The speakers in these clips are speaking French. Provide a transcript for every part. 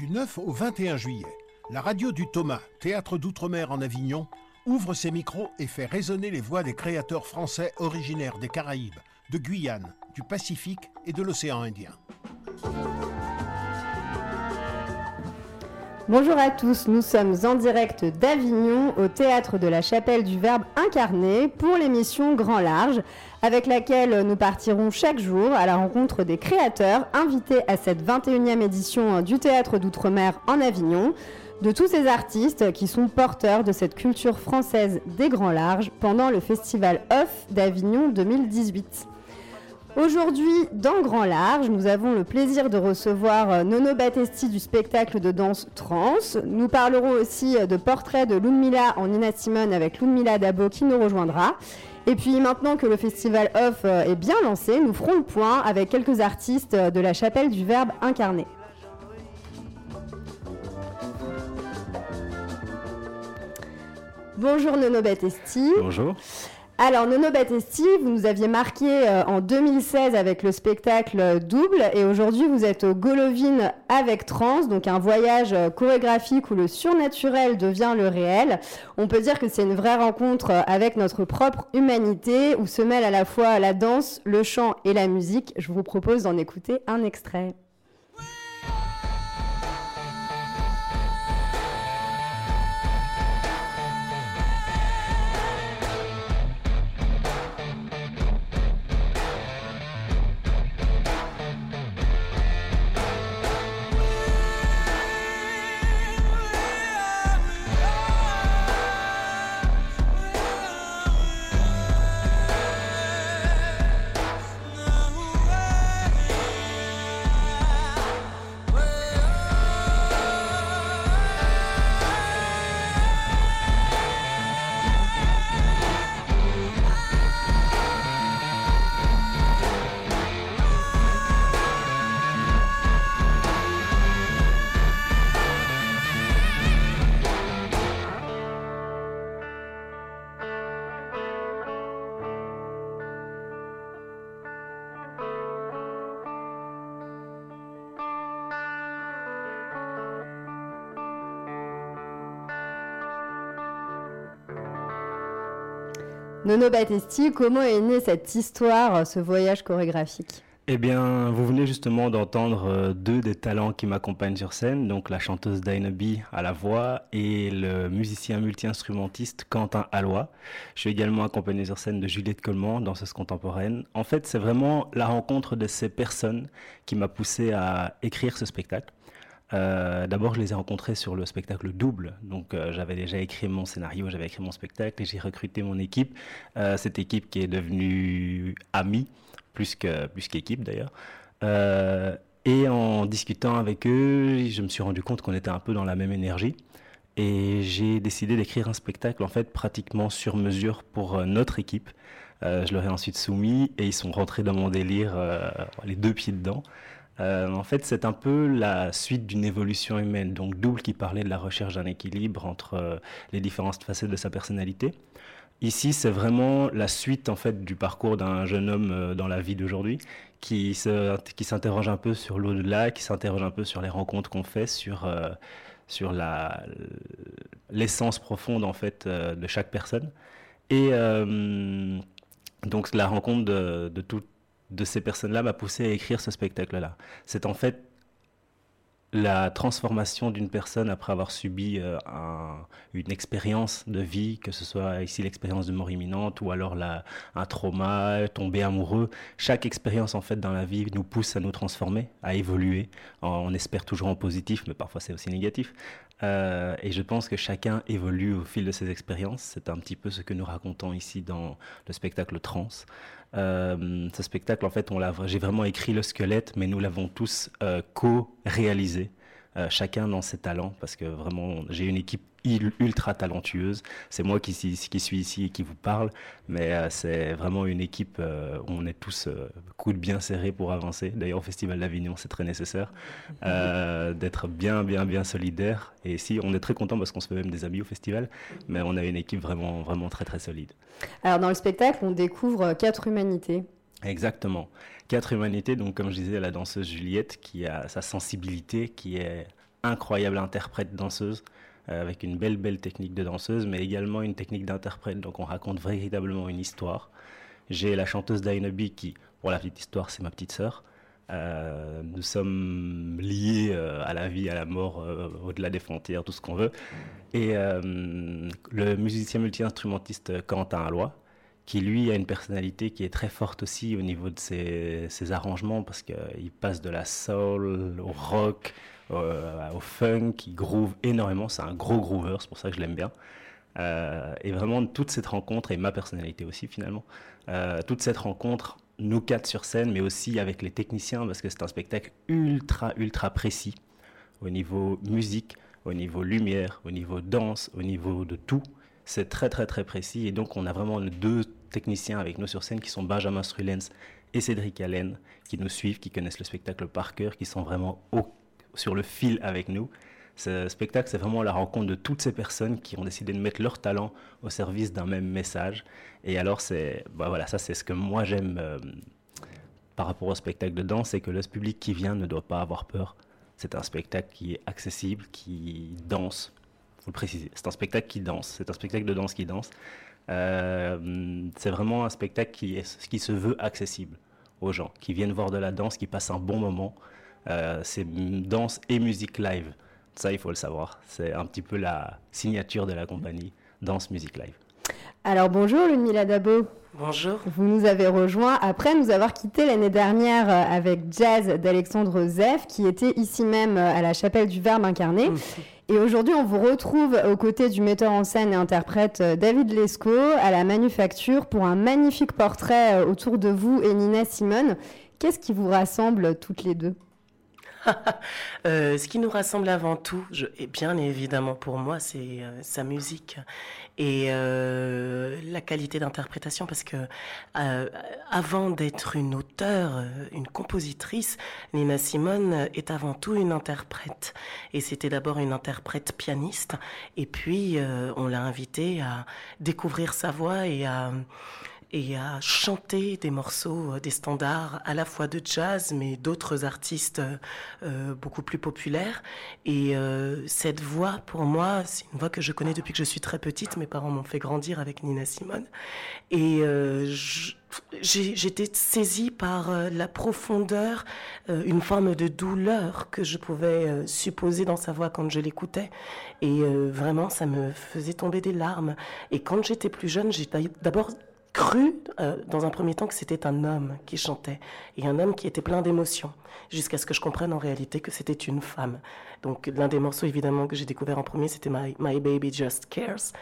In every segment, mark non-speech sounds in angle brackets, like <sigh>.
Du 9 au 21 juillet, la radio du Thomas, théâtre d'outre-mer en Avignon, ouvre ses micros et fait résonner les voix des créateurs français originaires des Caraïbes, de Guyane, du Pacifique et de l'océan Indien. Bonjour à tous, nous sommes en direct d'Avignon au théâtre de la Chapelle du Verbe incarné pour l'émission Grand Large avec laquelle nous partirons chaque jour à la rencontre des créateurs invités à cette 21e édition du théâtre d'outre-mer en Avignon, de tous ces artistes qui sont porteurs de cette culture française des Grands Larges pendant le festival Off d'Avignon 2018. Aujourd'hui, dans Grand Large, nous avons le plaisir de recevoir euh, Nono Battesti du spectacle de danse Trans. Nous parlerons aussi euh, de portraits de Ludmilla en Nina Simone avec Ludmilla Dabo qui nous rejoindra. Et puis maintenant que le festival Off euh, est bien lancé, nous ferons le point avec quelques artistes de la chapelle du Verbe incarné. Bonjour Nono Battesti. Bonjour. Alors, Nono Battesti, vous nous aviez marqué euh, en 2016 avec le spectacle Double et aujourd'hui vous êtes au Golovine avec Trans, donc un voyage euh, chorégraphique où le surnaturel devient le réel. On peut dire que c'est une vraie rencontre euh, avec notre propre humanité où se mêlent à la fois la danse, le chant et la musique. Je vous propose d'en écouter un extrait. Nono Battesti, comment est née cette histoire, ce voyage chorégraphique? Eh bien, vous venez justement d'entendre euh, deux des talents qui m'accompagnent sur scène, donc la chanteuse Dynaby à la voix et le musicien multi-instrumentiste Quentin Alloy. Je suis également accompagné sur scène de Juliette Coleman, danseuse contemporaine. En fait, c'est vraiment la rencontre de ces personnes qui m'a poussé à écrire ce spectacle. Euh, d'abord, je les ai rencontrés sur le spectacle double. Donc, euh, j'avais déjà écrit mon scénario, j'avais écrit mon spectacle et j'ai recruté mon équipe. Euh, cette équipe qui est devenue amie, plus que plus qu'équipe d'ailleurs. et en discutant avec eux, je me suis rendu compte qu'on était un peu dans la même énergie. Et j'ai décidé d'écrire un spectacle en fait pratiquement sur mesure pour notre équipe. je leur ai ensuite soumis et ils sont rentrés dans mon délire, les deux pieds dedans. Euh, en fait, c'est un peu la suite d'une évolution humaine. Donc, Double qui parlait de la recherche d'un équilibre entre euh, les différentes facettes de sa personnalité. Ici, c'est vraiment la suite en fait du parcours d'un jeune homme euh, dans la vie d'aujourd'hui qui s'interroge un peu sur l'au-delà, qui s'interroge un peu sur les rencontres qu'on fait, sur sur la l'essence profonde en fait de chaque personne. Et donc la rencontre de, de tout, de ces personnes-là m'a poussé à écrire ce spectacle-là. C'est en fait la transformation d'une personne après avoir subi euh, une expérience de vie, que ce soit ici l'expérience de mort imminente ou alors un trauma, tomber amoureux. Chaque expérience en fait dans la vie nous pousse à nous transformer, à évoluer. On espère toujours en positif, mais parfois c'est aussi négatif. Euh, et je pense que chacun évolue au fil de ses expériences. C'est un petit peu ce que nous racontons ici dans le spectacle Trans. Euh, ce spectacle, en fait, on l'a, j'ai vraiment écrit le squelette, mais nous l'avons tous euh, co-réalisé, euh, chacun dans ses talents, parce que vraiment, j'ai une équipe ultra talentueuse. C'est moi qui, qui, suis ici et qui vous parle, mais euh, c'est vraiment une équipe euh, où on est tous euh, coudes bien serrés pour avancer. D'ailleurs, au Festival d'Avignon, c'est très nécessaire <laughs> d'être bien, bien, bien solidaire. Et ici, on est très content parce qu'on se fait même des amis au festival, mais on a une équipe vraiment, vraiment très, très solide. Alors, dans le spectacle, on découvre quatre humanités. Exactement. Quatre humanités, donc comme je disais, la danseuse Juliette qui a sa sensibilité, qui est incroyable interprète danseuse avec une belle belle technique de danseuse, mais également une technique d'interprète. Donc on raconte véritablement une histoire. J'ai la chanteuse Dainabi qui, pour la petite histoire, c'est ma petite sœur. Euh, nous sommes liés euh, à la vie, à la mort, euh, au-delà des frontières, tout ce qu'on veut. Et le musicien multi-instrumentiste Quentin Alloy, qui lui a une personnalité qui est très forte aussi au niveau de ses arrangements, parce qu'il passe de la soul au rock, au funk, il groove énormément, c'est un gros groover, c'est pour ça que je l'aime bien. et vraiment, toute cette rencontre, et ma personnalité aussi finalement, toute cette rencontre nous quatre sur scène, mais aussi avec les techniciens, parce que c'est un spectacle ultra, ultra précis au niveau musique, au niveau lumière, au niveau danse, au niveau de tout. C'est très, très, très précis. Et donc, on a vraiment deux techniciens avec nous sur scène qui sont Benjamin Strulens et Cédric Allen, qui nous suivent, qui connaissent le spectacle par cœur, qui sont vraiment sur le fil avec nous. Ce spectacle, c'est vraiment la rencontre de toutes ces personnes qui ont décidé de mettre leur talent au service d'un même message. Et alors, c'est, bah voilà, ça, c'est ce que moi j'aime euh, par rapport au spectacle de danse, c'est que le public qui vient ne doit pas avoir peur. C'est un spectacle qui est accessible, qui danse. Faut le préciser. C'est un spectacle qui danse. C'est un spectacle de danse qui danse. Euh, c'est vraiment un spectacle qui, est, qui se veut accessible aux gens, qui viennent voir de la danse, qui passent un bon moment. Euh, c'est danse et musique live. Ça, il faut le savoir. C'est un petit peu la signature de la compagnie Danse Music Live. Alors bonjour Ludmila Dabo. Bonjour. Vous nous avez rejoint après nous avoir quitté l'année dernière euh, avec Jazz d'Alexandre Zeff qui était ici même euh, à la chapelle du Verbe incarné. Et aujourd'hui, on vous retrouve aux côtés du metteur en scène et interprète David Lescaut à la Manufacture pour un magnifique portrait autour de vous et Nina Simone. Qu'est-ce qui vous rassemble toutes les deux? <laughs> Euh, ce qui nous rassemble avant tout, et bien évidemment pour moi, c'est euh, sa musique et euh, la qualité d'interprétation, parce que avant d'être une auteure, une compositrice, Nina Simone est avant tout une interprète. Et c'était d'abord une interprète pianiste, et puis on l'a invitée à découvrir sa voix et à et à chanter des morceaux, euh, des standards à la fois de jazz, mais d'autres artistes euh, beaucoup plus populaires. Et euh, cette voix, pour moi, c'est une voix que je connais depuis que je suis très petite. Mes parents m'ont fait grandir avec Nina Simone. Et j'étais saisie par la profondeur, une forme de douleur que je pouvais supposer dans sa voix quand je l'écoutais. Et vraiment, ça me faisait tomber des larmes. Et quand j'étais plus jeune, j'ai d'abord cru euh, dans un premier temps que c'était un homme qui chantait et un homme qui était plein d'émotions jusqu'à ce que je comprenne en réalité que c'était une femme. Donc l'un des morceaux évidemment que j'ai découvert en premier c'était My, My, Baby Just Cares.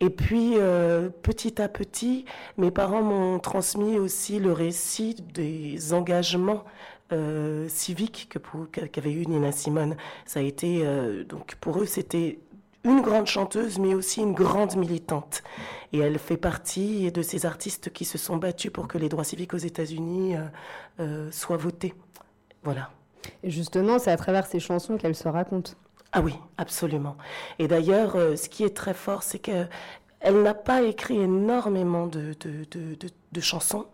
Et puis euh, petit à petit mes parents m'ont transmis aussi le récit des engagements euh, civiques qu'avait eu Nina Simone. Ça a été donc pour eux c'était une grande chanteuse, mais aussi une grande militante. Et elle fait partie de ces artistes qui se sont battus pour que les droits civiques aux États-Unis euh, euh, soient votés. Voilà. Et justement, c'est à travers ces chansons qu'elle se raconte. Ah oui, absolument. Et d'ailleurs, euh, ce qui est très fort, c'est que elle n'a pas écrit énormément de, de, chansons,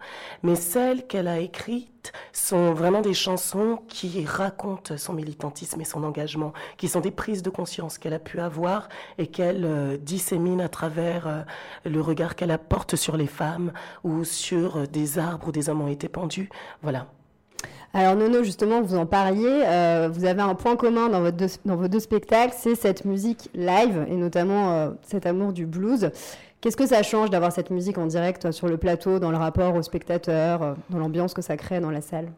mais celles qu'elle a écrites sont vraiment des chansons qui racontent son militantisme et son engagement, qui sont des prises de conscience qu'elle a pu avoir et qu'elle euh, dissémine à travers euh, le regard qu'elle apporte sur les femmes ou sur euh, des arbres où des hommes ont été pendus. Voilà. Alors Nono, justement, vous en parliez, euh, vous avez un point commun dans, votre dans vos deux spectacles, c'est cette musique live et notamment euh, cet amour du blues. Qu'est-ce que ça change d'avoir cette musique en direct sur le plateau, dans le rapport aux spectateurs, euh, dans l'ambiance que ça crée dans la salle?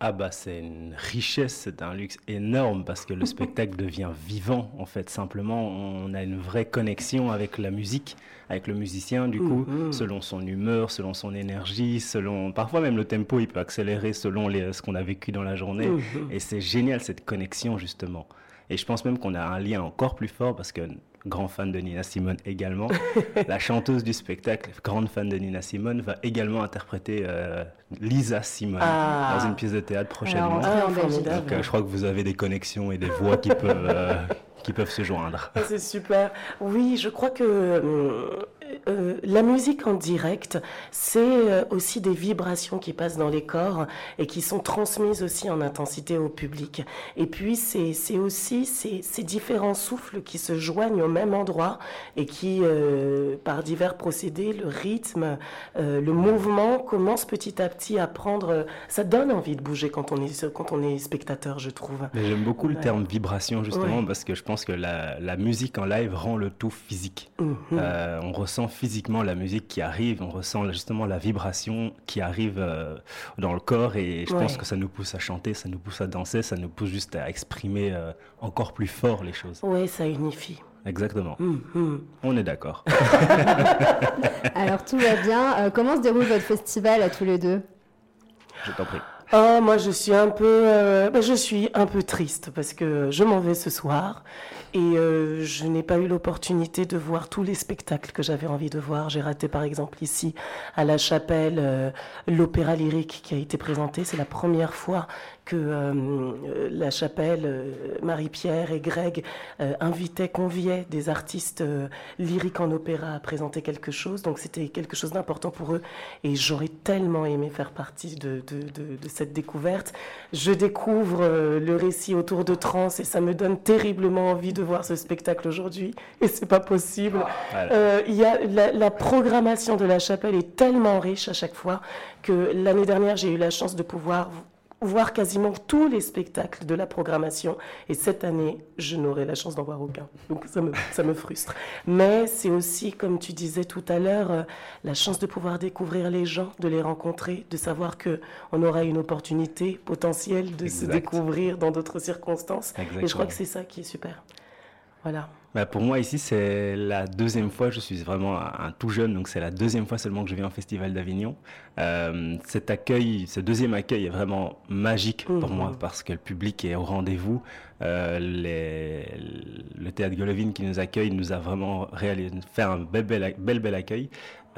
Ah bah c'est une richesse, c'est un luxe énorme parce que le <laughs> spectacle devient vivant en fait. Simplement, on a une vraie connexion avec la musique, avec le musicien du coup, mm-hmm. selon son humeur, selon son énergie, selon parfois même le tempo, il peut accélérer selon les, ce qu'on a vécu dans la journée. Mm-hmm. Et c'est génial cette connexion justement. Et je pense même qu'on a un lien encore plus fort parce que grand fan de Nina Simone également. <laughs> la chanteuse du spectacle, grande fan de Nina Simone, va également interpréter euh, Lisa Simone ah. dans une pièce de théâtre prochainement. Ah, Donc, euh, je crois que vous avez des connexions et des voix qui peuvent, euh, <laughs> qui peuvent se joindre. Ah, c'est super. Oui, je crois que euh, la musique en direct, c'est euh, aussi des vibrations qui passent dans les corps et qui sont transmises aussi en intensité au public. Et puis, c'est aussi ces, ces, différents souffles qui se joignent au même endroit et qui, euh, par divers procédés, le rythme, le mouvement, commence petit à petit à prendre... Ça donne envie de bouger quand on est, quand on est spectateur, je trouve. J'aime beaucoup le terme vibration, justement, parce que je pense que la, la, musique en live rend le tout physique. Mhm. on ressent physiquement la musique qui arrive, on ressent justement la vibration qui arrive euh, dans le corps et je pense que ça nous pousse à chanter, ça nous pousse à danser, ça nous pousse juste à exprimer euh, encore plus fort les choses. Oui, ça unifie. Exactement. Hum, hum. On est d'accord. <laughs> Alors tout va bien. Euh, comment se déroule votre festival à tous les deux? Je t'en prie. Oh, moi je suis un peu, ben, je suis un peu triste parce que je m'en vais ce soir et euh, je n'ai pas eu l'opportunité de voir tous les spectacles que j'avais envie de voir. J'ai raté par exemple ici à la chapelle euh, l'opéra lyrique qui a été présenté. C'est la première fois que euh, la chapelle, euh, Marie-Pierre et Greg euh, invitaient, conviaient des artistes lyriques en opéra à présenter quelque chose. Donc c'était quelque chose d'important pour eux. Et j'aurais tellement aimé faire partie de, de, de, cette découverte. Je découvre le récit autour de Trans et ça me donne terriblement envie de voir ce spectacle aujourd'hui. Et c'est pas possible. Y a la, la programmation de la chapelle est tellement riche à chaque fois que l'année dernière j'ai eu la chance de pouvoir voir quasiment tous les spectacles de la programmation. Et cette année, je n'aurai la chance d'en voir aucun. Donc ça me, ça me frustre. Mais c'est aussi, comme tu disais tout à l'heure, euh, la chance de pouvoir découvrir les gens, de les rencontrer, de savoir qu'on aura une opportunité potentielle de se découvrir dans d'autres circonstances. Et je crois que c'est ça qui est super. Voilà. Bah pour moi ici c'est la deuxième fois, je suis vraiment un, tout jeune, donc c'est la deuxième fois seulement que je viens au Festival d'Avignon. Euh, cet accueil, ce deuxième accueil est vraiment magique pour moi mmh. parce que le public est au rendez-vous. Euh, les, le théâtre Golovine qui nous accueille nous a vraiment réalisé, fait un bel bel, bel, bel accueil.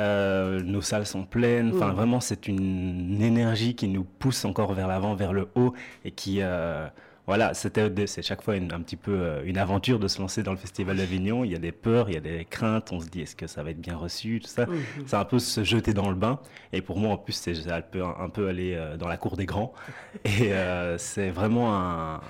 Euh, nos salles sont pleines. Enfin, mmh. vraiment, c'est une, une, énergie qui nous pousse encore vers l'avant, vers le haut et qui euh, voilà, c'était c'est chaque fois une, un petit peu euh, une aventure de se lancer dans le Festival d'Avignon. Il y a des peurs, il y a des craintes. On se dit est-ce que ça va être bien reçu, tout ça. Mhm. C'est un peu se jeter dans le bain. Et pour moi, en plus, c'est un peu, un peu aller euh, dans la cour des grands. Et euh, c'est vraiment un,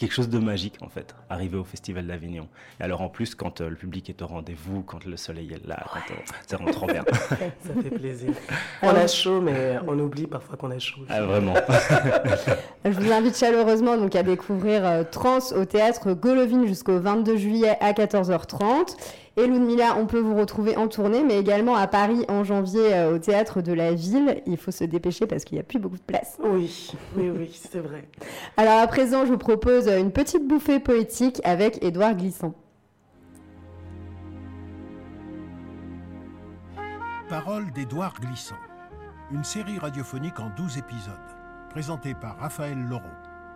quelque chose de magique en fait, arriver au Festival d'Avignon. Et alors en plus, quand euh, le public est au rendez-vous, quand le soleil est là, ouais. ça rend trop bien. <laughs> ça fait plaisir. <laughs> On a chaud, mais on oublie parfois qu'on a chaud. Ah, vraiment. <laughs> Je vous invite chaleureusement donc à découvrir euh, Trans au théâtre Golovine jusqu'au 22 juillet à 14h30. Et Ludmilla, on peut vous retrouver en tournée, mais également à Paris en janvier euh, au théâtre de la ville. Il faut se dépêcher parce qu'il n'y a plus beaucoup de place. Oui, oui, oui, c'est vrai. Alors à présent, je vous propose une petite bouffée poétique avec Édouard Glissant. Parole d'Édouard Glissant. Une série radiophonique en 12 épisodes, présentée par Raphaël Laureau,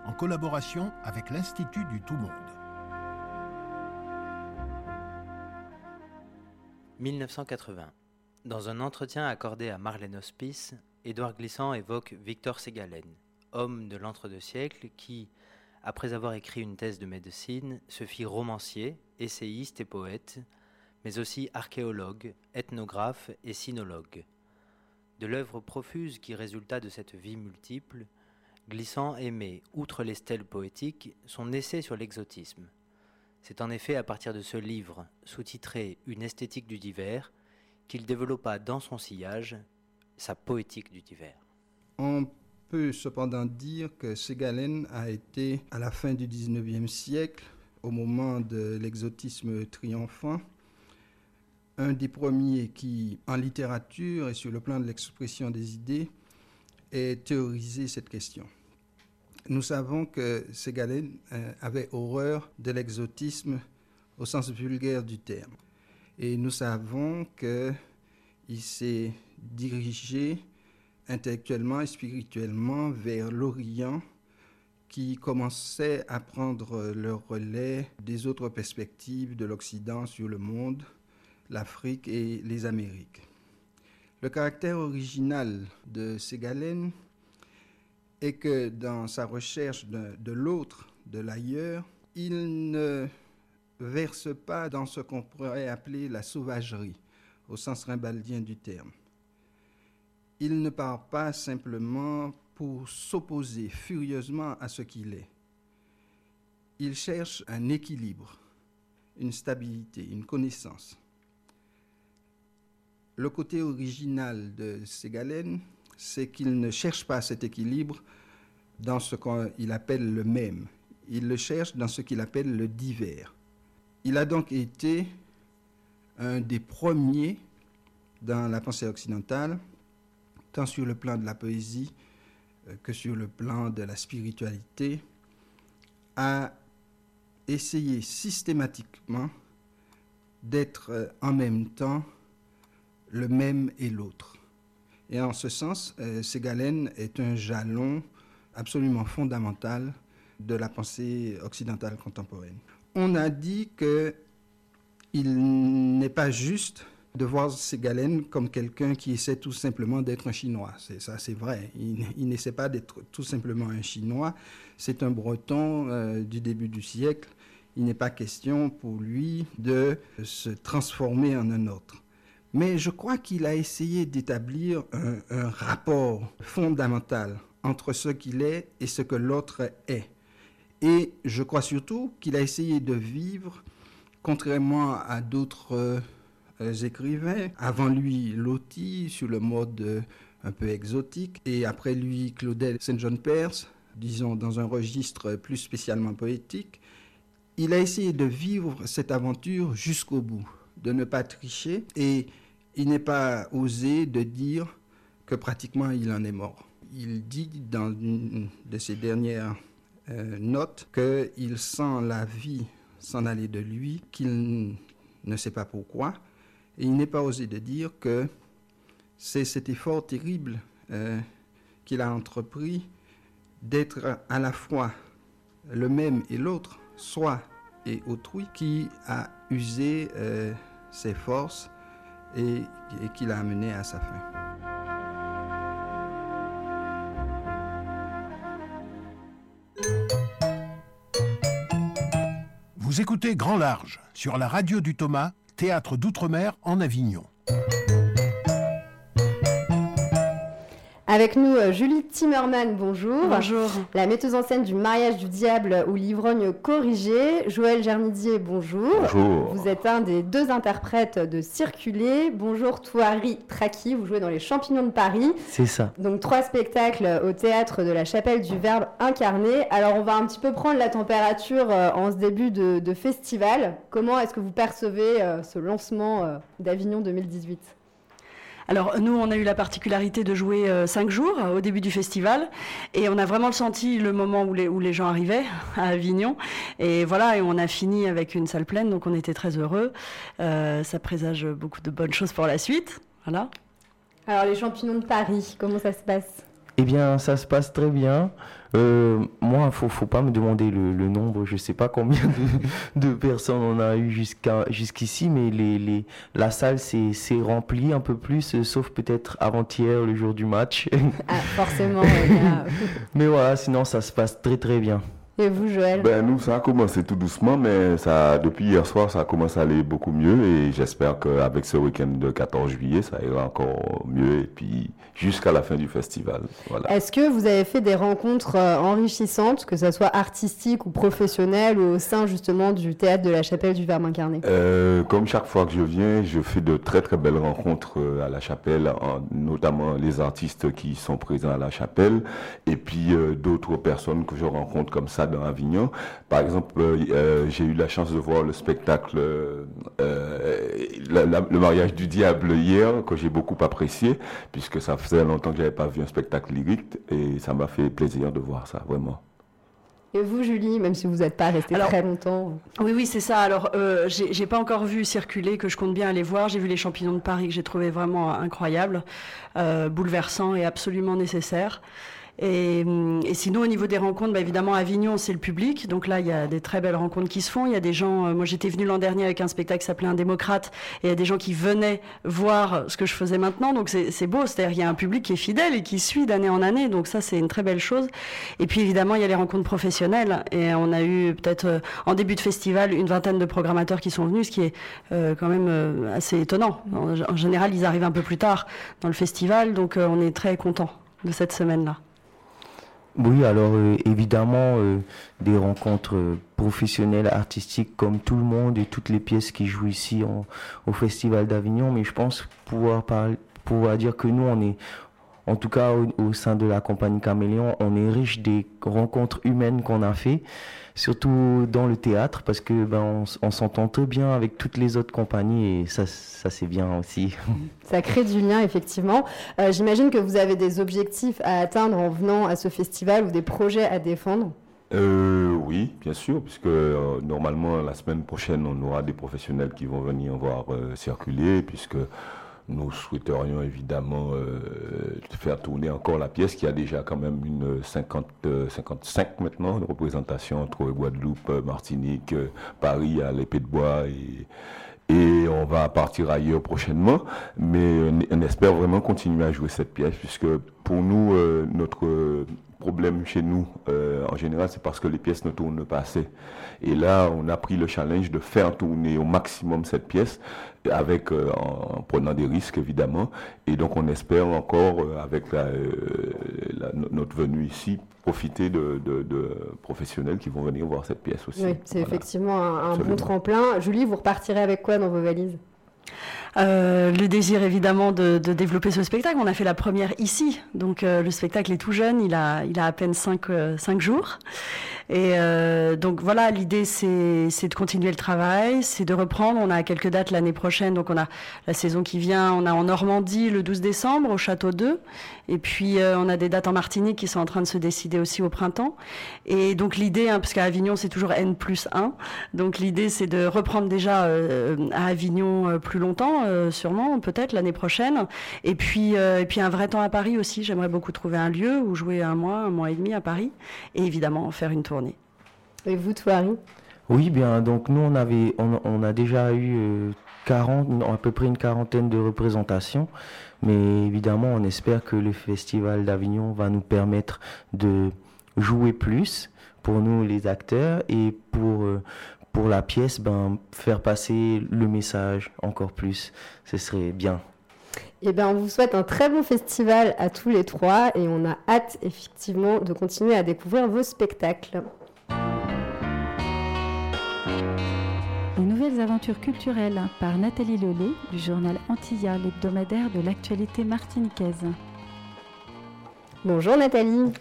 en collaboration avec l'Institut du Tout Monde. 1980. Dans un entretien accordé à Marlène Hospice, Édouard Glissant évoque Victor Ségalen, homme de l'entre-deux siècles qui, après avoir écrit une thèse de médecine, se fit romancier, essayiste et poète, mais aussi archéologue, ethnographe et sinologue. De l'œuvre profuse qui résulta de cette vie multiple, Glissant aimait, outre les stèles poétiques, son essai sur l'exotisme, c'est en effet à partir de ce livre, sous-titré Une esthétique du divers, qu'il développa dans son sillage sa poétique du divers. On peut cependant dire que Ségalen a été, à la fin du XIXe siècle, au moment de l'exotisme triomphant, un des premiers qui, en littérature et sur le plan de l'expression des idées, ait théorisé cette question. Nous savons que Ségalen euh, avait horreur de l'exotisme au sens vulgaire du terme. Et nous savons qu'il s'est dirigé intellectuellement et spirituellement vers l'Orient qui commençait à prendre le relais des autres perspectives de l'Occident sur le monde, l'Afrique et les Amériques. Le caractère original de Ségalen et que dans sa recherche de, l'autre, de l'ailleurs, il ne verse pas dans ce qu'on pourrait appeler la sauvagerie, au sens rimbaldien du terme. Il ne part pas simplement pour s'opposer furieusement à ce qu'il est. Il cherche un équilibre, une stabilité, une connaissance. Le côté original de Ségalen, c'est qu'il ne cherche pas cet équilibre dans ce qu'il appelle le même. Il le cherche dans ce qu'il appelle le divers. Il a donc été un des premiers dans la pensée occidentale, tant sur le plan de la poésie euh, que sur le plan de la spiritualité, à essayer systématiquement d'être euh, en même temps le même et l'autre. Et en ce sens, euh, Ségalen est un jalon absolument fondamental de la pensée occidentale contemporaine. On a dit que il n'est pas juste de voir Ségalen comme quelqu'un qui essaie tout simplement d'être un Chinois. C'est ça, c'est vrai. Il, n'essaie pas d'être tout simplement un Chinois. C'est un Breton euh, du début du siècle. Il n'est pas question pour lui de se transformer en un autre. Mais je crois qu'il a essayé d'établir un, rapport fondamental entre ce qu'il est et ce que l'autre est. Et je crois surtout qu'il a essayé de vivre, contrairement à d'autres euh, écrivains. Avant lui, Loti, sur le mode euh, un peu exotique. Et après lui, Claudel Saint-John-Perse, disons dans un registre plus spécialement poétique. Il a essayé de vivre cette aventure jusqu'au bout, de ne pas tricher. Et il n'est pas osé de dire que pratiquement il en est mort. Il dit dans une de ses dernières euh, notes qu'il sent la vie s'en aller de lui, qu'il ne sait pas pourquoi, et il n'est pas osé de dire que c'est cet effort terrible euh, qu'il a entrepris d'être à la fois le même et l'autre, soi et autrui, qui a usé euh, ses forces et, et qui l'a amené à sa fin. Vous écoutez Grand Large sur la radio du Thomas théâtre d'outre-mer en Avignon. Avec nous, euh, Julie Timmerman, bonjour. Bonjour. La metteuse en scène du mariage du diable ou l'ivrogne corrigée. Joël Germidier, bonjour. Bonjour. Vous êtes un des deux interprètes de Circuler. Bonjour, Touari Traki. Vous jouez dans Les Champignons de Paris. C'est ça. Donc, trois spectacles au théâtre de la Chapelle du Verbe incarné. Alors, on va un petit peu prendre la température euh, en ce début de, de festival. Comment est-ce que vous percevez euh, ce lancement d'Avignon 2018 alors nous, on a eu la particularité de jouer euh, cinq jours euh, au début du festival et on a vraiment senti le moment où les, où les gens arrivaient <laughs> à Avignon. Et voilà, et on a fini avec une salle pleine, donc on était très heureux. Euh, ça présage beaucoup de bonnes choses pour la suite. Voilà. Alors les champignons de Paris, comment ça se passe? Eh bien, ça se passe très bien. Euh, moi, faut, faut pas me demander le, le nombre. Je sais pas combien de, <laughs> de personnes on a eu jusqu'à jusqu'ici, mais les, les, la salle s'est remplie un peu plus, euh, sauf peut-être avant-hier, le jour du match. Ah, forcément. <laughs> mais voilà, sinon ça se passe très très bien. Et vous, Joël Ben nous, ça a commencé tout doucement, mais ça, depuis hier soir, ça a commencé à aller beaucoup mieux et j'espère qu'avec ce week-end de 14 juillet, ça ira encore mieux et puis jusqu'à la fin du festival. Voilà. Est-ce que vous avez fait des rencontres euh, enrichissantes, que ce soit artistiques ou professionnelles, ou au sein justement du théâtre de la Chapelle du Verbe incarné? Euh, comme chaque fois que je viens, je fais de très très belles rencontres euh, à la chapelle, en- notamment les artistes qui sont présents à la chapelle, et puis euh, d'autres personnes que je rencontre comme ça dans Avignon. Par exemple, euh, euh, j'ai eu la chance de voir le spectacle euh, la- la- Le mariage du diable hier, que j'ai beaucoup apprécié, puisque ça faisait longtemps que j'avais pas vu un spectacle lyrique, et ça m'a fait plaisir de voir ça, vraiment. Et vous, Julie, même si vous n'êtes pas restée Alors- très longtemps Oui, oui, c'est ça. Alors, euh, j'ai j'ai pas encore vu circuler, que je compte bien aller voir. J'ai vu les champignons de Paris, que j'ai trouvé vraiment incroyable, euh, bouleversant et absolument nécessaire. Et, sinon, au niveau des rencontres, bah, évidemment, Avignon, c'est le public. Donc là, il y a des très belles rencontres qui se font. Il y a des gens, euh, moi j'étais venu l'an dernier avec un spectacle qui s'appelait Un démocrate, et il y a des gens qui venaient voir ce que je faisais maintenant. Donc c'est beau, c'est-à-dire qu'il y a un public qui est fidèle et qui suit d'année en année. Donc ça, c'est une très belle chose. Et puis évidemment, il y a les rencontres professionnelles. Et on a eu peut-être euh, en début de festival une vingtaine de programmateurs qui sont venus, ce qui est euh, quand même assez étonnant. En, général, ils arrivent un peu plus tard dans le festival, donc on est très content de cette semaine-là. Oui, alors euh, évidemment, euh, des rencontres euh, professionnelles, artistiques, comme tout le monde et toutes les pièces qui jouent ici au Festival d'Avignon, mais je pense pouvoir, parler, pouvoir dire que nous, on est, en tout cas au, sein de la compagnie Caméléon, on est riche des rencontres humaines qu'on a fait surtout dans le théâtre, parce que ben, on, s'entend très bien avec toutes les autres compagnies et ça, ça c'est bien aussi. <laughs> Ça crée du lien, effectivement. Euh, j'imagine que vous avez des objectifs à atteindre en venant à ce festival ou des projets à défendre euh, oui, bien sûr, puisque euh, normalement la semaine prochaine on aura des professionnels qui vont venir voir circuler, puisque nous souhaiterions évidemment euh, faire tourner encore la pièce qui a déjà quand même une 50, 55 euh, maintenant de représentation entre Guadeloupe, Martinique, Paris à l'épée de bois et, on va partir ailleurs prochainement. Mais on espère vraiment continuer à jouer cette pièce puisque pour nous, euh, notre problème chez nous, en général, c'est parce que les pièces ne tournent pas assez. Et là, on a pris le challenge de faire tourner au maximum cette pièce avec euh, en, prenant des risques évidemment. Et donc on espère encore euh, avec euh, notre venue ici profiter de, professionnels qui vont venir voir cette pièce aussi. Oui, c'est effectivement un, bon tremplin. Julie, vous repartirez avec quoi dans vos valises? Le désir évidemment de, développer ce spectacle. On a fait la première ici, donc le spectacle est tout jeune, il a, a à peine 5 cinq, jours. Et euh, donc voilà, l'idée c'est de continuer le travail, c'est de reprendre. On a quelques dates l'année prochaine, donc on a la saison qui vient, on a en Normandie le 12 décembre au Château 2, et puis euh, on a des dates en Martinique qui sont en train de se décider aussi au printemps. Et donc l'idée, hein, parce qu'à Avignon c'est toujours N plus 1, donc l'idée c'est de reprendre déjà euh, à Avignon plus longtemps, sûrement, peut-être l'année prochaine. Et puis, et puis un vrai temps à Paris aussi, j'aimerais beaucoup trouver un lieu où jouer un mois, un mois et demi à Paris, et évidemment faire une tournée. Et vous, Touari Oui, bien, donc nous, on, avait, on, a déjà eu 40, euh, à peu près une quarantaine de représentations, mais évidemment, on espère que le Festival d'Avignon va nous permettre de jouer plus pour nous, les acteurs, et pour, euh, pour la pièce, ben, faire passer le message encore plus. Ce serait bien. Eh bien, on vous souhaite un très bon festival à tous les trois et on a hâte effectivement de continuer à découvrir vos spectacles. Nouvelles aventures culturelles par Nathalie Lelay du journal Antilla, l'hebdomadaire de l'actualité martiniquaise. Bonjour Nathalie.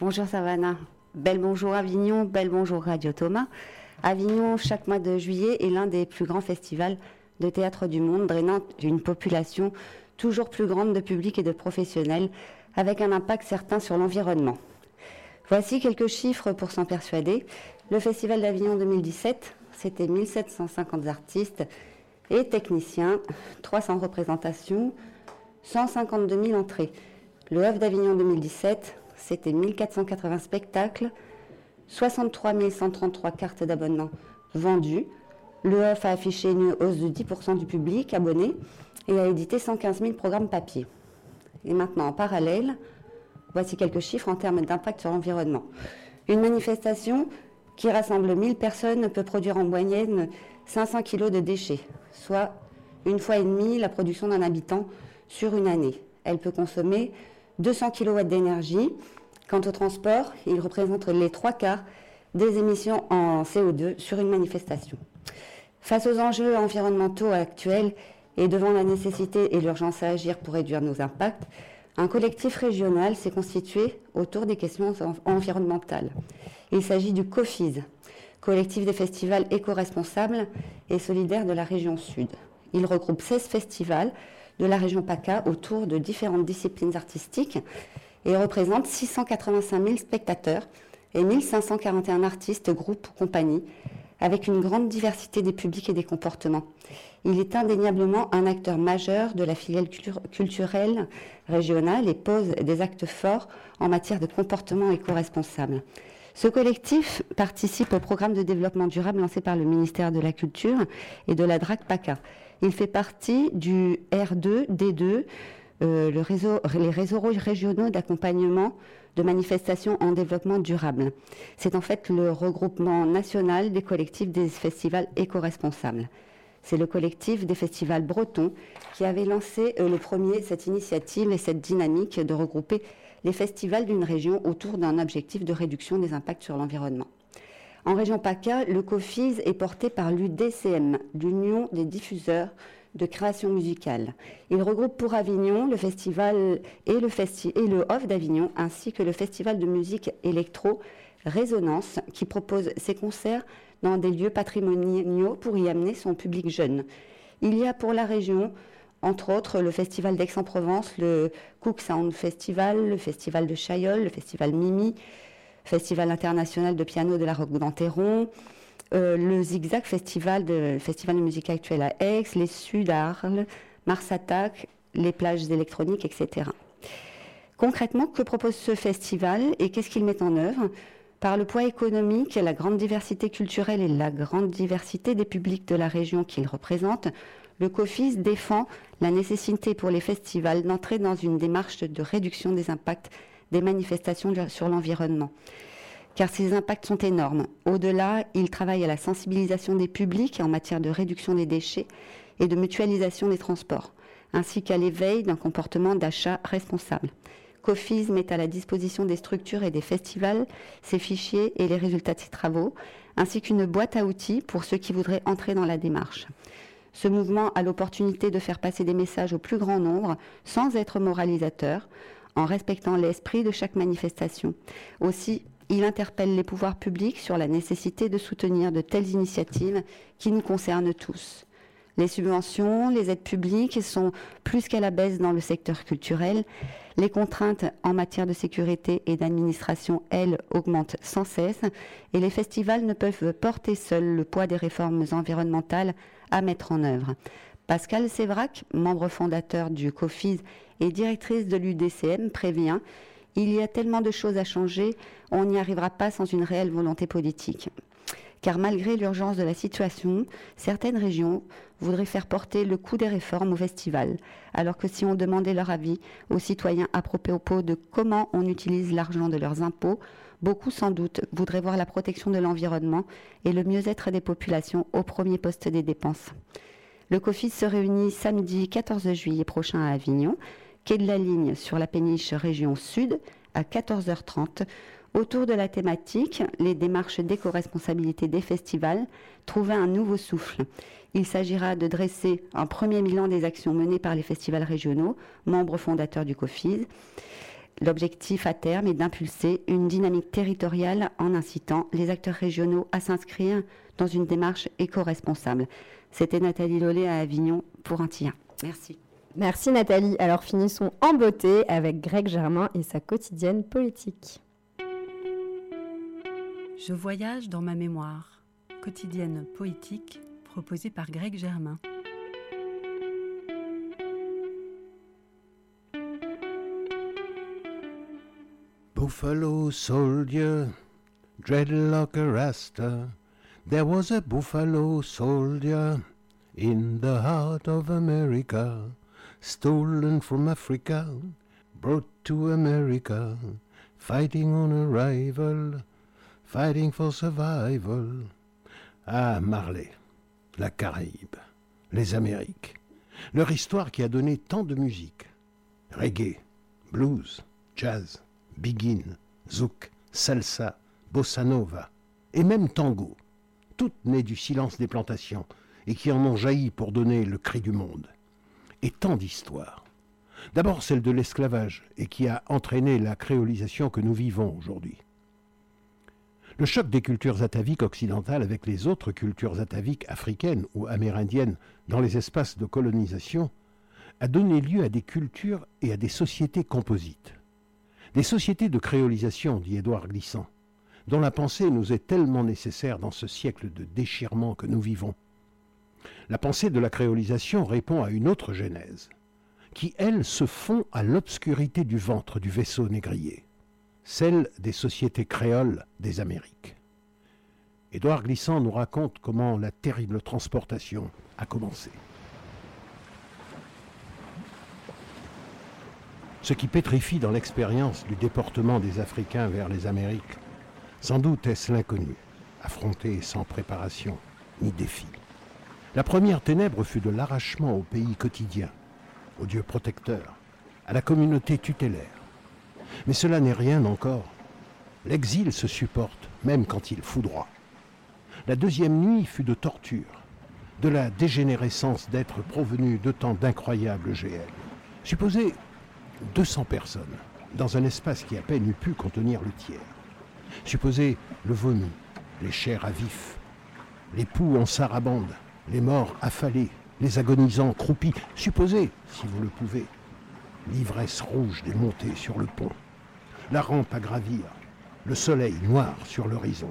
Bonjour Savannah. Bel bonjour Avignon, bel bonjour Radio Thomas. Avignon, chaque mois de juillet, est l'un des plus grands festivals de théâtre du monde, drainant une population toujours plus grande de public et de professionnels, avec un impact certain sur l'environnement. Voici quelques chiffres pour s'en persuader. Le Festival d'Avignon 2017, c'était 1750 artistes et techniciens, 300 représentations, 152 000 entrées. Le œuvre d'Avignon 2017, c'était 1480 spectacles, 63 133 cartes d'abonnement vendues. Le a affiché une hausse de 10% du public abonné et a édité 115 000 programmes papier. Et maintenant, en parallèle, voici quelques chiffres en termes d'impact sur l'environnement. Une manifestation qui rassemble 1000 personnes peut produire en moyenne 500 kg de déchets, soit une fois et demie la production d'un habitant sur une année. Elle peut consommer 200 kW d'énergie. Quant au transport, il représente les trois quarts des émissions en CO2 sur une manifestation. Face aux enjeux environnementaux actuels, et devant la nécessité et l'urgence à agir pour réduire nos impacts, un collectif régional s'est constitué autour des questions environnementales. Il s'agit du COFIS, collectif des festivals éco-responsables et solidaires de la région Sud. Il regroupe 16 festivals de la région PACA autour de différentes disciplines artistiques et représente 685 000 spectateurs et 1541 artistes, groupes ou compagnies, avec une grande diversité des publics et des comportements. Il est indéniablement un acteur majeur de la filiale culturelle régionale et pose des actes forts en matière de comportement éco-responsable. Ce collectif participe au programme de développement durable lancé par le ministère de la Culture et de la DRAC PACA. Il fait partie du R2, D2, euh, les réseaux régionaux d'accompagnement de manifestations en développement durable. C'est en fait le regroupement national des collectifs des festivals éco-responsables. C'est le collectif des festivals bretons qui avait lancé euh, le premier cette initiative et cette dynamique de regrouper les festivals d'une région autour d'un objectif de réduction des impacts sur l'environnement. En région PACA, le COFIS est porté par l'UDCM, l'Union des diffuseurs de création musicale. Il regroupe pour Avignon le festival et le, et le Off d'Avignon, ainsi que le festival de musique électro Résonance, qui propose ses concerts dans des lieux patrimoniaux pour y amener son public jeune. Il y a pour la région, entre autres, le festival d'Aix-en-Provence, le Cook Sound Festival, le festival de Chaillol, le festival Mimi, festival international de piano de la Roque d'Anteron, euh, le Zigzag Festival de, festival de musique actuelle à Aix, les Sud Arles, Mars Attack, les plages électroniques, etc. Concrètement, que propose ce festival et qu'est-ce qu'il met en œuvre? Par le poids économique, la grande diversité culturelle et la grande diversité des publics de la région qu'il représente, le COFIS défend la nécessité pour les festivals d'entrer dans une démarche de réduction des impacts des manifestations sur l'environnement car ces impacts sont énormes. Au-delà, il travaille à la sensibilisation des publics en matière de réduction des déchets et de mutualisation des transports, ainsi qu'à l'éveil d'un comportement d'achat responsable. COFIS met à la disposition des structures et des festivals ses fichiers et les résultats de ses travaux, ainsi qu'une boîte à outils pour ceux qui voudraient entrer dans la démarche. Ce mouvement a l'opportunité de faire passer des messages au plus grand nombre sans être moralisateur, en respectant l'esprit de chaque manifestation. Aussi, il interpelle les pouvoirs publics sur la nécessité de soutenir de telles initiatives qui nous concernent tous. Les subventions, les aides publiques sont plus qu'à la baisse dans le secteur culturel. Les contraintes en matière de sécurité et d'administration, elles, augmentent sans cesse et les festivals ne peuvent porter seuls le poids des réformes environnementales à mettre en œuvre. Pascal Sévrac, membre fondateur du COFIS et directrice de l'UDCM, prévient il y a tellement de choses à changer, on n'y arrivera pas sans une réelle volonté politique. Car malgré l'urgence de la situation, certaines régions voudraient faire porter le coût des réformes au festival, alors que si on demandait leur avis aux citoyens à propos de comment on utilise l'argent de leurs impôts, beaucoup sans doute voudraient voir la protection de l'environnement et le mieux-être des populations au premier poste des dépenses. Le COFIS se réunit samedi 14 juillet prochain à Avignon quai de la ligne sur la péniche région sud à 14h30 autour de la thématique Les démarches d'éco-responsabilité des festivals, trouver un nouveau souffle. Il s'agira de dresser un premier bilan des actions menées par les festivals régionaux, membres fondateurs du COFIS. L'objectif à terme est d'impulser une dynamique territoriale en incitant les acteurs régionaux à s'inscrire dans une démarche éco-responsable. C'était Nathalie Lollet à Avignon pour tien. Merci. Merci Nathalie. Alors finissons en beauté avec Greg Germain et sa quotidienne politique. Je voyage dans ma mémoire, quotidienne poétique proposée par Greg Germain. Buffalo soldier, dreadlock a rasta. There was a buffalo soldier in the heart of America. stolen from Africa, brought to America, fighting on arrival, fighting for survival. Ah, Marley, la Caraïbe, les Amériques, leur histoire qui a donné tant de musique. Reggae, blues, jazz, begin, zouk, salsa, bossa nova, et même tango, toutes nées du silence des plantations et qui en ont jailli pour donner le cri du monde et tant d'histoires. D'abord celle de l'esclavage, et qui a entraîné la créolisation que nous vivons aujourd'hui. Le choc des cultures ataviques occidentales avec les autres cultures ataviques africaines ou amérindiennes dans les espaces de colonisation a donné lieu à des cultures et à des sociétés composites. Des sociétés de créolisation, dit Édouard Glissant, dont la pensée nous est tellement nécessaire dans ce siècle de déchirement que nous vivons. La pensée de la créolisation répond à une autre genèse, qui, elle, se fond à l'obscurité du ventre du vaisseau négrier, celle des sociétés créoles des Amériques. Édouard Glissant nous raconte comment la terrible transportation a commencé. Ce qui pétrifie dans l'expérience du déportement des Africains vers les Amériques, sans doute est-ce l'inconnu, affronté sans préparation ni défi. La première ténèbre fut de l'arrachement au pays quotidien, au Dieu protecteur, à la communauté tutélaire. Mais cela n'est rien encore. L'exil se supporte, même quand il foudroie. La deuxième nuit fut de torture, de la dégénérescence d'êtres provenus de temps d'incroyables GL. Supposez 200 personnes dans un espace qui à peine eût pu contenir le tiers. Supposez le vomi, les chairs à vif, les poux en sarabande, les morts affalés, les agonisants croupis. Supposez, si vous le pouvez, l'ivresse rouge des montées sur le pont, la rampe à gravir, le soleil noir sur l'horizon,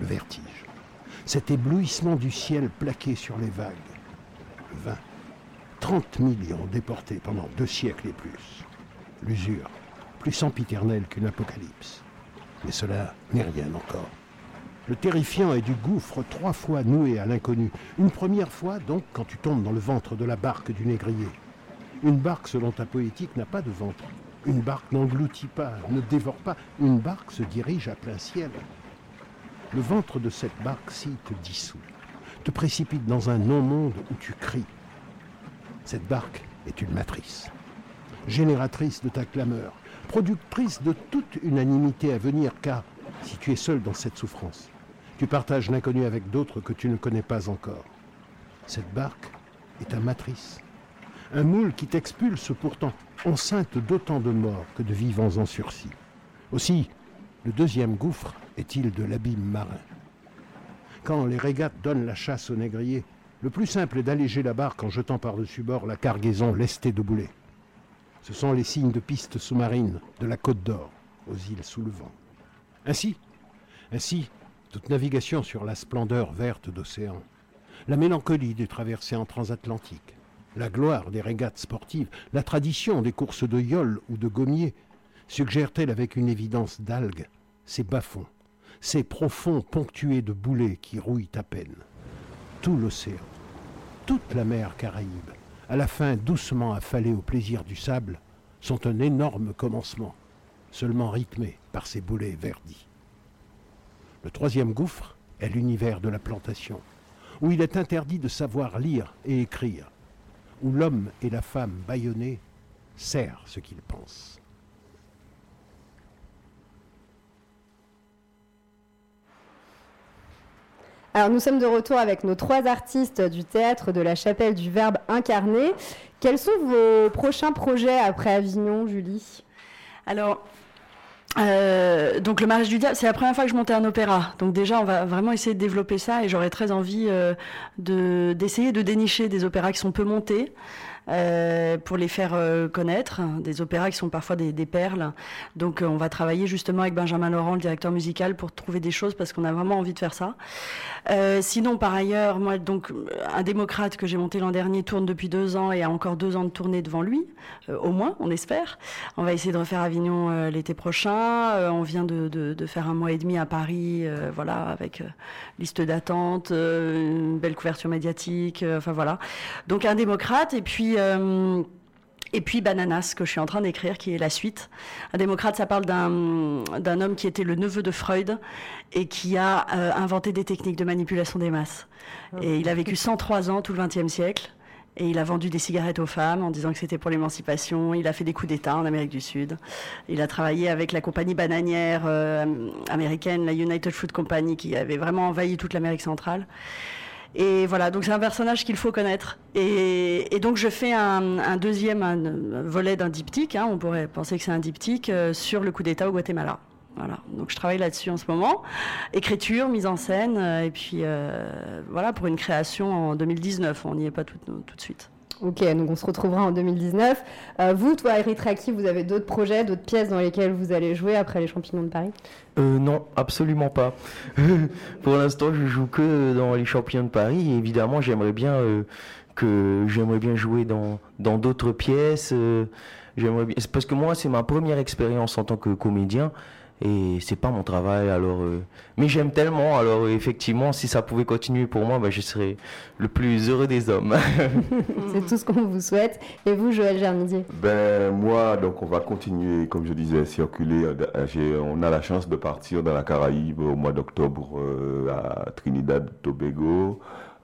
le vertige cet éblouissement du ciel plaqué sur les vagues. 20, 30 millions déportés pendant deux siècles et plus. L'usure, plus sempiternelle qu'une apocalypse. Mais cela n'est rien encore. Le terrifiant est du gouffre trois fois noué à l'inconnu. Une première fois, donc, quand tu tombes dans le ventre de la barque du négrier. Une barque, selon ta poétique, n'a pas de ventre. Une barque n'engloutit pas, ne dévore pas. Une barque se dirige à plein ciel. Le ventre de cette barque-ci te dissout, te précipite dans un non-monde où tu cries. Cette barque est une matrice, génératrice de ta clameur, productrice de toute unanimité à venir, car si tu es seul dans cette souffrance, tu partages l'inconnu avec d'autres que tu ne connais pas encore. Cette barque est ta matrice, un moule qui t'expulse pourtant, enceinte d'autant de morts que de vivants en sursis. Aussi, le deuxième gouffre est-il de l'abîme marin Quand les régates donnent la chasse aux négriers, le plus simple est d'alléger la barque en jetant par-dessus bord la cargaison lestée de boulets. Ce sont les signes de pistes sous-marines de la Côte d'Or aux îles sous le vent. Ainsi, ainsi, toute navigation sur la splendeur verte d'océan, la mélancolie des traversées en transatlantique, la gloire des régates sportives, la tradition des courses de yole ou de gommiers, suggèrent-elles avec une évidence d'algues ces bas-fonds, ces profonds ponctués de boulets qui rouillent à peine. Tout l'océan, toute la mer Caraïbe, à la fin doucement affalée au plaisir du sable, sont un énorme commencement, seulement rythmé par ces boulets verdis. Le troisième gouffre est l'univers de la plantation, où il est interdit de savoir lire et écrire, où l'homme et la femme bâillonnés serrent ce qu'ils pensent. Alors nous sommes de retour avec nos trois artistes du théâtre de la chapelle du Verbe incarné. Quels sont vos prochains projets après Avignon, Julie? Alors, euh, donc le mariage du diable, c'est la première fois que je montais un opéra. Donc déjà, on va vraiment essayer de développer ça et j'aurais très envie euh, de d'essayer de dénicher des opéras qui sont peu montés. Euh, pour les faire euh, connaître, des opéras qui sont parfois des, des perles. Donc euh, on va travailler justement avec Benjamin Laurent, le directeur musical, pour trouver des choses parce qu'on a vraiment envie de faire ça. Euh, sinon, par ailleurs, moi, donc un démocrate que j'ai monté l'an dernier tourne depuis deux ans et a encore deux ans de tournée devant lui, au moins, on espère. On va essayer de refaire Avignon l'été prochain. on vient de, de, de, faire un mois et demi à Paris, voilà, avec liste d'attente, une belle couverture médiatique, enfin voilà. Donc un démocrate et puis euh, et puis Bananas, que je suis en train d'écrire, qui est la suite. Un démocrate, ça parle d'un homme qui était le neveu de Freud et qui a euh, inventé des techniques de manipulation des masses. Et il a vécu 103 ans, tout le XXe siècle. Et il a vendu des cigarettes aux femmes en disant que c'était pour l'émancipation. Il a fait des coups d'État en Amérique du Sud. Il a travaillé avec la compagnie bananière euh, américaine, la United Fruit Company, qui avait vraiment envahi toute l'Amérique centrale. Et voilà, donc c'est un personnage qu'il faut connaître. Et, donc je fais un, deuxième un, volet d'un diptyque, hein, on pourrait penser que c'est un diptyque, euh, sur le coup d'État au Guatemala. Voilà, donc je travaille là-dessus en ce moment. Écriture, mise en scène, euh, et puis euh, voilà, pour une création en 2019, on n'y est pas tout de suite. Ok, donc on se retrouvera en 2019. Euh, vous, toi, Eric Raki, vous avez d'autres projets, d'autres pièces dans lesquelles vous allez jouer après les Champignons de Paris? Euh, Non, absolument pas. <laughs> Pour l'instant, je joue que dans les Champignons de Paris. Évidemment, j'aimerais bien euh, que j'aimerais bien jouer dans dans d'autres pièces. J'aimerais bien, parce que moi, c'est ma première expérience en tant que comédien et c'est pas mon travail alors euh, mais j'aime tellement alors effectivement si ça pouvait continuer pour moi bah, je serais le plus heureux des hommes. <laughs> C'est tout ce qu'on vous souhaite. Et vous Joël Germidier ben moi donc on va continuer comme je disais circuler euh, on a la chance de partir dans la Caraïbe au mois d'octobre euh, à Trinidad Tobago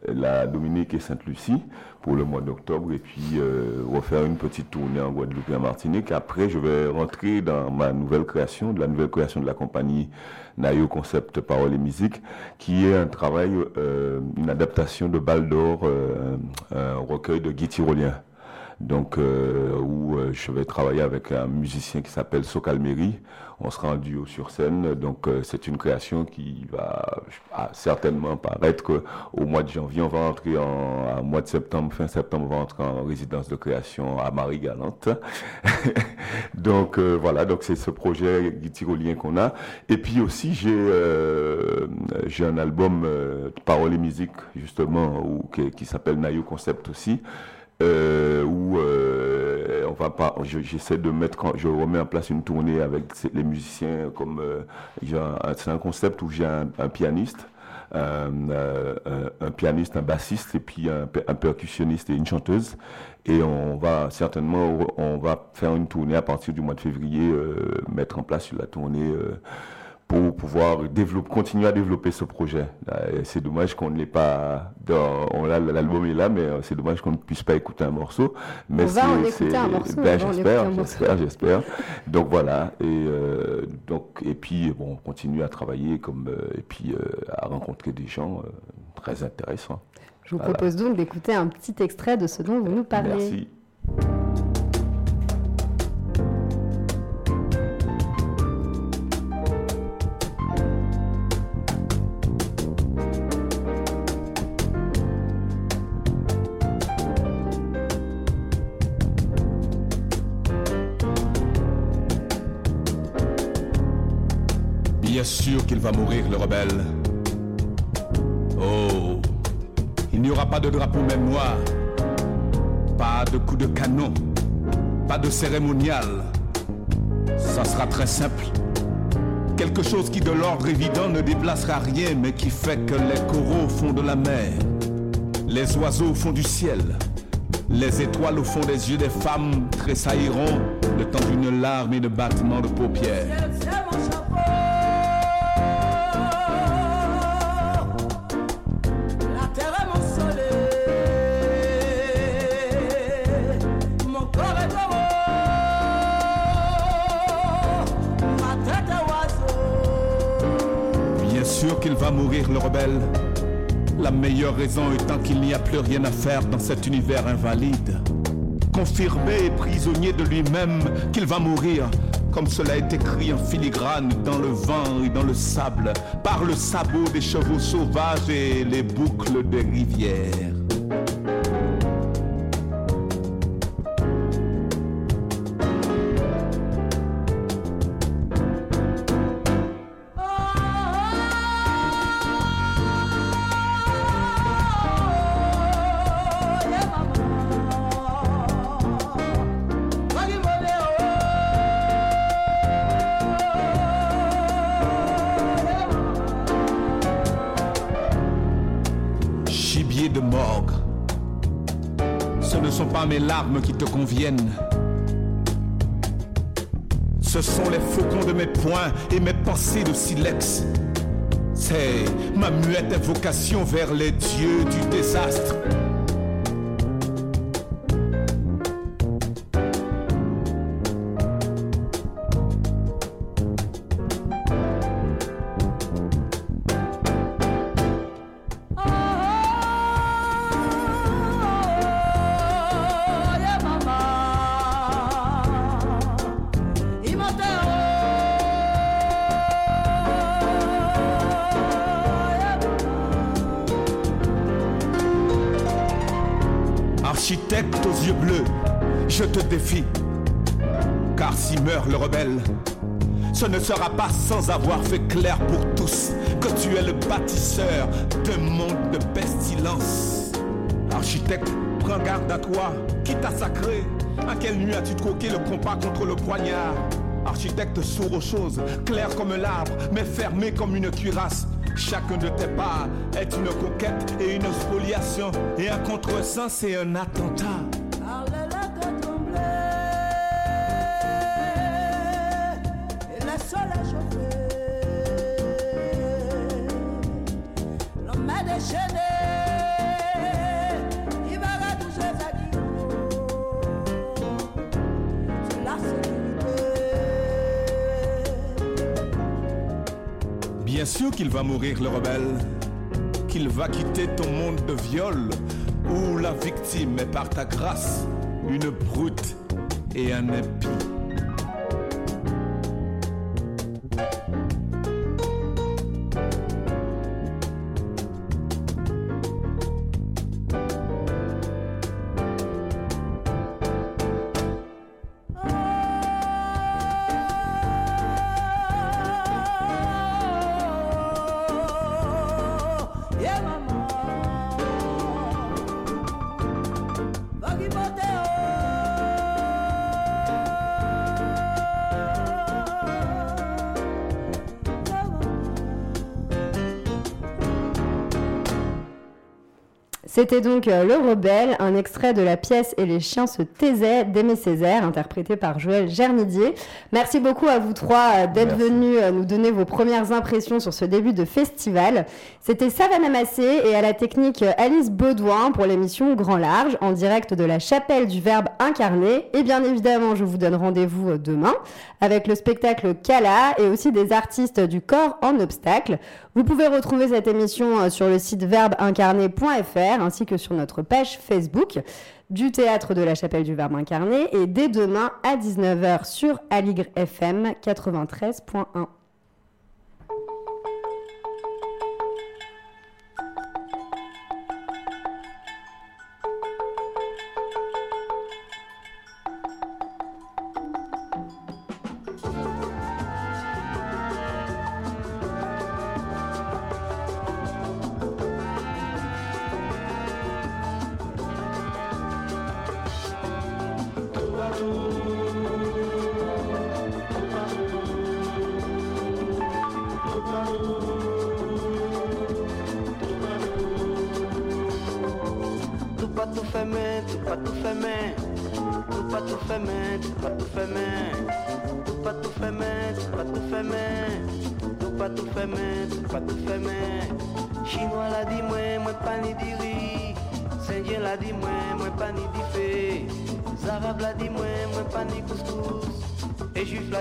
la Dominique et Sainte-Lucie pour le mois d'octobre et puis euh, refaire une petite tournée en Guadeloupe et en Martinique. Après, je vais rentrer dans ma nouvelle création, de la nouvelle création de la compagnie Nayo Concept Parole et Musique, qui est un travail, euh, une adaptation de Bal d'Or, euh, un recueil de Guy Tyrolien donc euh, où euh, je vais travailler avec un musicien qui s'appelle Socalmeri. On sera en duo sur scène, donc euh, c'est une création qui va certainement paraître au mois de janvier. On va entrer en, mois de septembre, fin septembre, on va entrer en résidence de création à Marie-Galante. <laughs> donc voilà, donc c'est ce projet tyrolien qu'on a. Et puis aussi j'ai j'ai un album Paroles et musique justement qui, qui s'appelle Nayo Concept aussi euh, où euh, on va pas, j'essaie de mettre, je remets en place une tournée avec les musiciens, comme euh, c'est un concept où j'ai un, pianiste, un, pianiste, un bassiste et puis un, percussionniste et une chanteuse. Et on va certainement, on va faire une tournée à partir du mois de février, mettre en place la tournée pour pouvoir développer, continuer à développer ce projet. C'est dommage qu'on ne l'ait pas dans, on l'album est là, mais euh, c'est dommage qu'on ne puisse pas écouter un morceau. Mais on va en écouter un morceau. Ben, j'espère, j'espère, j'espère. donc voilà. Et euh, donc et puis bon, on continue à travailler comme euh, et puis à rencontrer des gens très intéressants. Je vous propose donc d'écouter un petit extrait de ce dont vous nous parlez. Merci. Sûr qu'il va mourir, le rebelle. Oh, il n'y aura pas de drapeau même pas de coup de canon, pas de cérémonial. Ça sera très simple. Quelque chose qui de l'ordre évident ne déplacera rien, mais qui fait que les coraux au fond de la mer, les oiseaux au fond du ciel, les étoiles au fond des yeux des femmes tressailliront le temps d'une larme et de battement de paupières. Qu'il va mourir le rebelle. La meilleure raison étant qu'il n'y a plus rien à faire dans cet univers invalide. Confirmé et prisonnier de lui-même qu'il va mourir, comme cela est écrit en filigrane dans le vent et dans le sable, par le sabot des chevaux sauvages et les boucles des rivières. Qui te conviennent. Ce sont les faucons de mes poings et mes pensées de silex. C'est ma muette invocation vers les dieux du désastre. Ce ne sera pas sans avoir fait clair pour tous que tu es le bâtisseur d'un monde de pestilence. Architecte, prends garde à toi, qui t'a sacré? À quelle nuit as-tu troqué le compas contre le poignard? Architecte sourd aux choses, clair comme l'arbre, mais fermé comme une cuirasse. Chacun de tes pas est une conquête et une spoliation, et un contresens et un attentat. Qu'il va mourir le rebelle, qu'il va quitter ton monde de viol, où la victime est par ta grâce une brute et un impie. C'était donc euh, Le Rebelle, un extrait de la pièce Et les chiens se taisaient d'Aimé Césaire, interprété par Joël Germidier. Merci beaucoup à vous trois euh, d'être venus euh, nous donner vos premières impressions sur ce début de festival. C'était Savannah Massé et à la technique Alice Baudouin pour l'émission Grand Large, en direct de la chapelle du Verbe incarné. Et bien évidemment, je vous donne rendez-vous demain avec le spectacle Kala et aussi des artistes du corps en obstacle. Vous pouvez retrouver cette émission sur le site verbeincarné.fr ainsi que sur notre page Facebook du Théâtre de la Chapelle du Verbe Incarné et dès demain à 19h sur Aligre FM 93.1.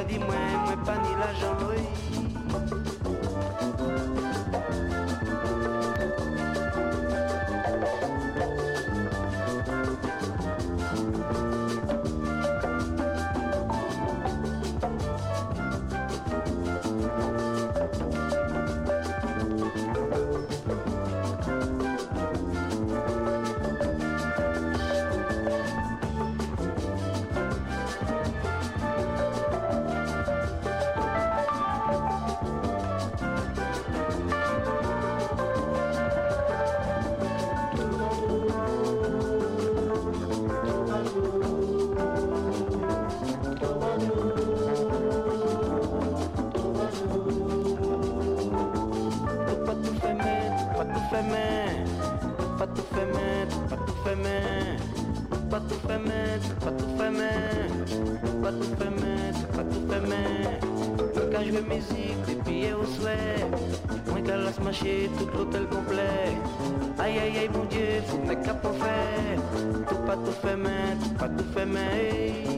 dit moi, moi pas ni la jambe. de musique, au souhait. Moins qu'à la tout l'hôtel complet. Aïe aïe aïe, mon Dieu, faut mettre cap au. Tout pas tout fait, mais tout pas tout fait, mais.